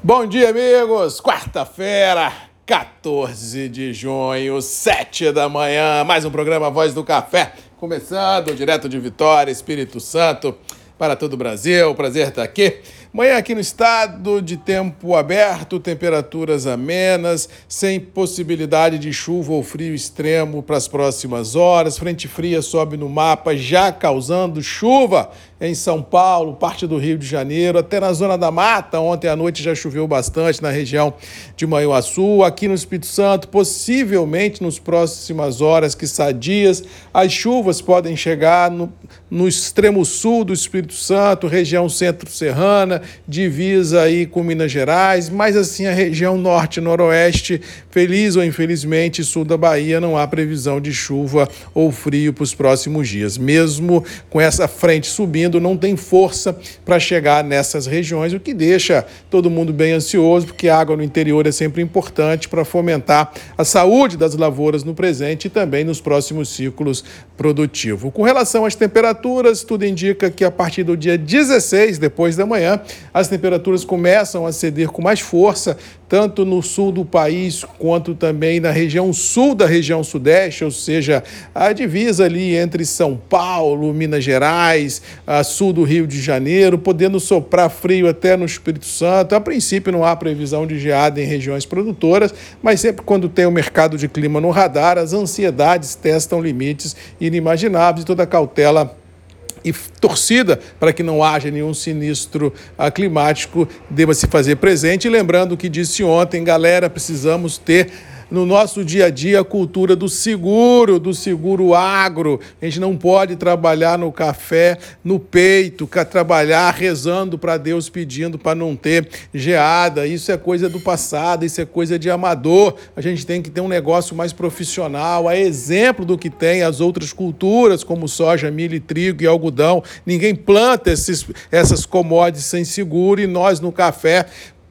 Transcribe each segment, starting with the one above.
Bom dia, amigos! Quarta-feira, 14 de junho, 7 da manhã, mais um programa Voz do Café, começando direto de Vitória, Espírito Santo, para todo o Brasil. Prazer estar aqui. Manhã aqui no estado de tempo aberto, temperaturas amenas, sem possibilidade de chuva ou frio extremo para as próximas horas. Frente fria sobe no mapa, já causando chuva em São Paulo, parte do Rio de Janeiro, até na zona da mata. Ontem à noite já choveu bastante na região de Manhuaçu. Aqui no Espírito Santo, possivelmente nos próximas horas, que dias, as chuvas podem chegar no, no extremo sul do Espírito Santo, região centro-serrana divisa aí com Minas Gerais, mas assim a região norte noroeste, feliz ou infelizmente, sul da Bahia, não há previsão de chuva ou frio para os próximos dias. Mesmo com essa frente subindo, não tem força para chegar nessas regiões, o que deixa todo mundo bem ansioso, porque a água no interior é sempre importante para fomentar a saúde das lavouras no presente e também nos próximos ciclos produtivos. Com relação às temperaturas, tudo indica que a partir do dia 16, depois da manhã, as temperaturas começam a ceder com mais força, tanto no sul do país quanto também na região sul da região sudeste, ou seja, a divisa ali entre São Paulo, Minas Gerais, sul do Rio de Janeiro, podendo soprar frio até no Espírito Santo. A princípio não há previsão de geada em regiões produtoras, mas sempre quando tem o mercado de clima no radar, as ansiedades testam limites inimagináveis e toda cautela e torcida para que não haja nenhum sinistro climático deva se fazer presente. E lembrando o que disse ontem, galera, precisamos ter no nosso dia a dia a cultura do seguro, do seguro agro. A gente não pode trabalhar no café no peito, trabalhar rezando para Deus pedindo para não ter geada. Isso é coisa do passado, isso é coisa de amador. A gente tem que ter um negócio mais profissional, a exemplo do que tem as outras culturas, como soja, milho, trigo e algodão. Ninguém planta esses, essas commodities sem seguro e nós no café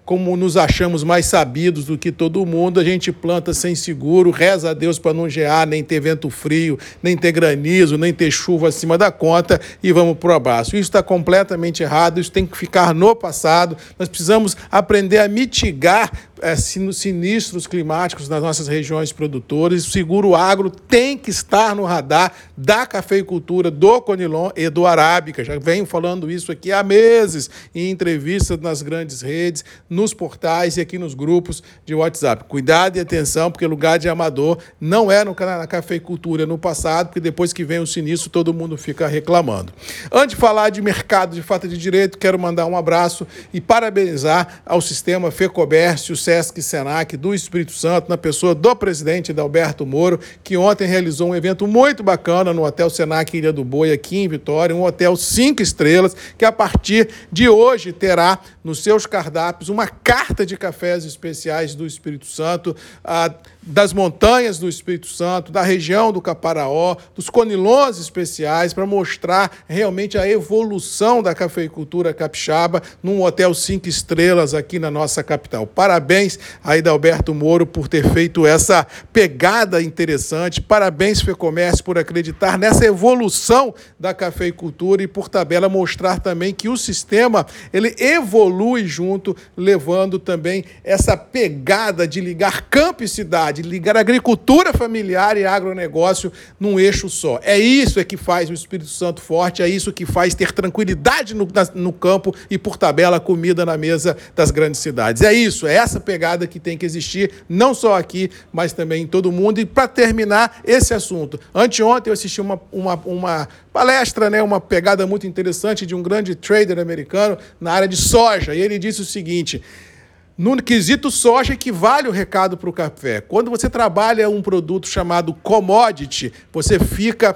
como nos achamos mais sabidos do que todo mundo, a gente planta sem seguro, reza a Deus para não gear, nem ter vento frio, nem ter granizo, nem ter chuva acima da conta e vamos para o abraço. Isso está completamente errado, isso tem que ficar no passado. Nós precisamos aprender a mitigar é, sinistros climáticos nas nossas regiões produtoras. O seguro agro tem que estar no radar da cafeicultura, do Conilon e do Arábica. Já venho falando isso aqui há meses em entrevistas nas grandes redes, nos portais e aqui nos grupos de WhatsApp. Cuidado e atenção, porque lugar de amador não é no, na cafeicultura no passado, porque depois que vem o sinistro todo mundo fica reclamando. Antes de falar de mercado de fato de direito, quero mandar um abraço e parabenizar ao sistema FEComércio, Sesc Senac do Espírito Santo, na pessoa do presidente Dalberto Moro, que ontem realizou um evento muito bacana no Hotel Senac Ilha do Boi, aqui em Vitória, um hotel cinco estrelas, que a partir de hoje terá nos seus cardápios uma carta de cafés especiais do Espírito Santo. A das montanhas do Espírito Santo, da região do Caparaó, dos conilons especiais, para mostrar realmente a evolução da cafeicultura capixaba num hotel cinco estrelas aqui na nossa capital. Parabéns a Alberto Moro por ter feito essa pegada interessante. Parabéns, FEComércio, por acreditar nessa evolução da cafeicultura e, por tabela, mostrar também que o sistema ele evolui junto, levando também essa pegada de ligar campo e cidade de ligar agricultura familiar e agronegócio num eixo só. É isso é que faz o Espírito Santo forte, é isso que faz ter tranquilidade no, no campo e, por tabela, comida na mesa das grandes cidades. É isso, é essa pegada que tem que existir, não só aqui, mas também em todo mundo. E para terminar esse assunto, anteontem eu assisti uma, uma, uma palestra, né, uma pegada muito interessante de um grande trader americano na área de soja, e ele disse o seguinte. No quesito soja equivale o recado para o café. Quando você trabalha um produto chamado commodity, você fica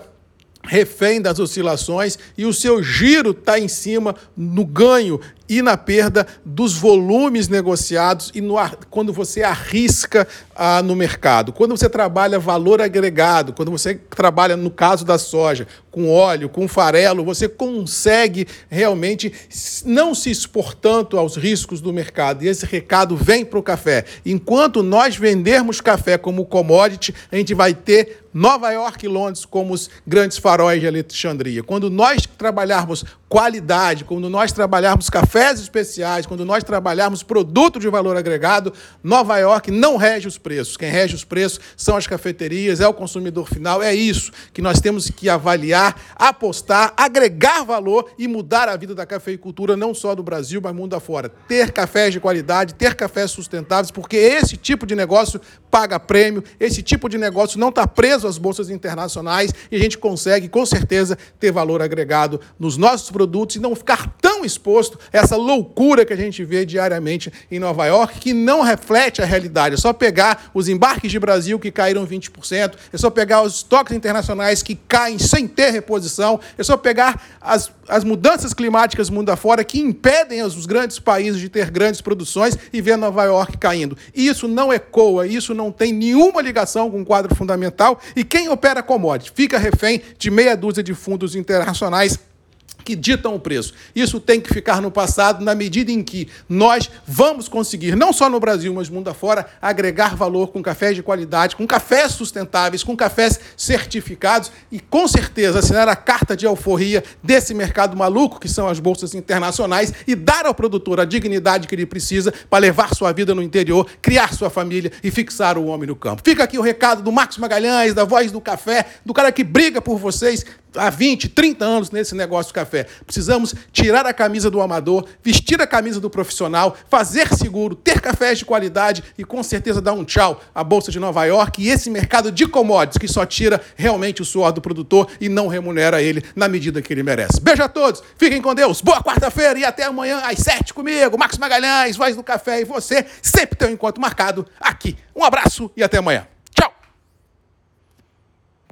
refém das oscilações e o seu giro está em cima no ganho e na perda dos volumes negociados e no, quando você arrisca ah, no mercado. Quando você trabalha valor agregado, quando você trabalha, no caso da soja, com óleo, com farelo, você consegue realmente não se expor tanto aos riscos do mercado. E esse recado vem para o café. Enquanto nós vendermos café como commodity, a gente vai ter Nova York e Londres como os grandes faróis de Alexandria. Quando nós trabalharmos qualidade, quando nós trabalharmos café cafés especiais, quando nós trabalharmos produto de valor agregado, Nova York não rege os preços. Quem rege os preços são as cafeterias, é o consumidor final. É isso que nós temos que avaliar, apostar, agregar valor e mudar a vida da cafeicultura, não só do Brasil, mas mundo afora. Ter cafés de qualidade, ter cafés sustentáveis, porque esse tipo de negócio paga prêmio, esse tipo de negócio não está preso às bolsas internacionais e a gente consegue, com certeza, ter valor agregado nos nossos produtos e não ficar tão exposto a essa loucura que a gente vê diariamente em Nova York, que não reflete a realidade. É só pegar os embarques de Brasil que caíram 20%, é só pegar os estoques internacionais que caem sem ter reposição, é só pegar as, as mudanças climáticas mundo afora que impedem os grandes países de ter grandes produções e ver Nova York caindo. Isso não ecoa, isso não tem nenhuma ligação com o quadro fundamental e quem opera commodity fica refém de meia dúzia de fundos internacionais que ditam o preço. Isso tem que ficar no passado na medida em que nós vamos conseguir, não só no Brasil, mas mundo afora, agregar valor com cafés de qualidade, com cafés sustentáveis, com cafés certificados e, com certeza, assinar a carta de alforria desse mercado maluco que são as bolsas internacionais e dar ao produtor a dignidade que ele precisa para levar sua vida no interior, criar sua família e fixar o homem no campo. Fica aqui o recado do Marcos Magalhães, da Voz do Café, do cara que briga por vocês, há 20, 30 anos nesse negócio de café. Precisamos tirar a camisa do amador, vestir a camisa do profissional, fazer seguro, ter cafés de qualidade e com certeza dar um tchau à Bolsa de Nova York e esse mercado de commodities que só tira realmente o suor do produtor e não remunera ele na medida que ele merece. Beijo a todos, fiquem com Deus, boa quarta-feira e até amanhã às 7 comigo, Marcos Magalhães, Voz do Café e você sempre tem um encontro marcado aqui. Um abraço e até amanhã.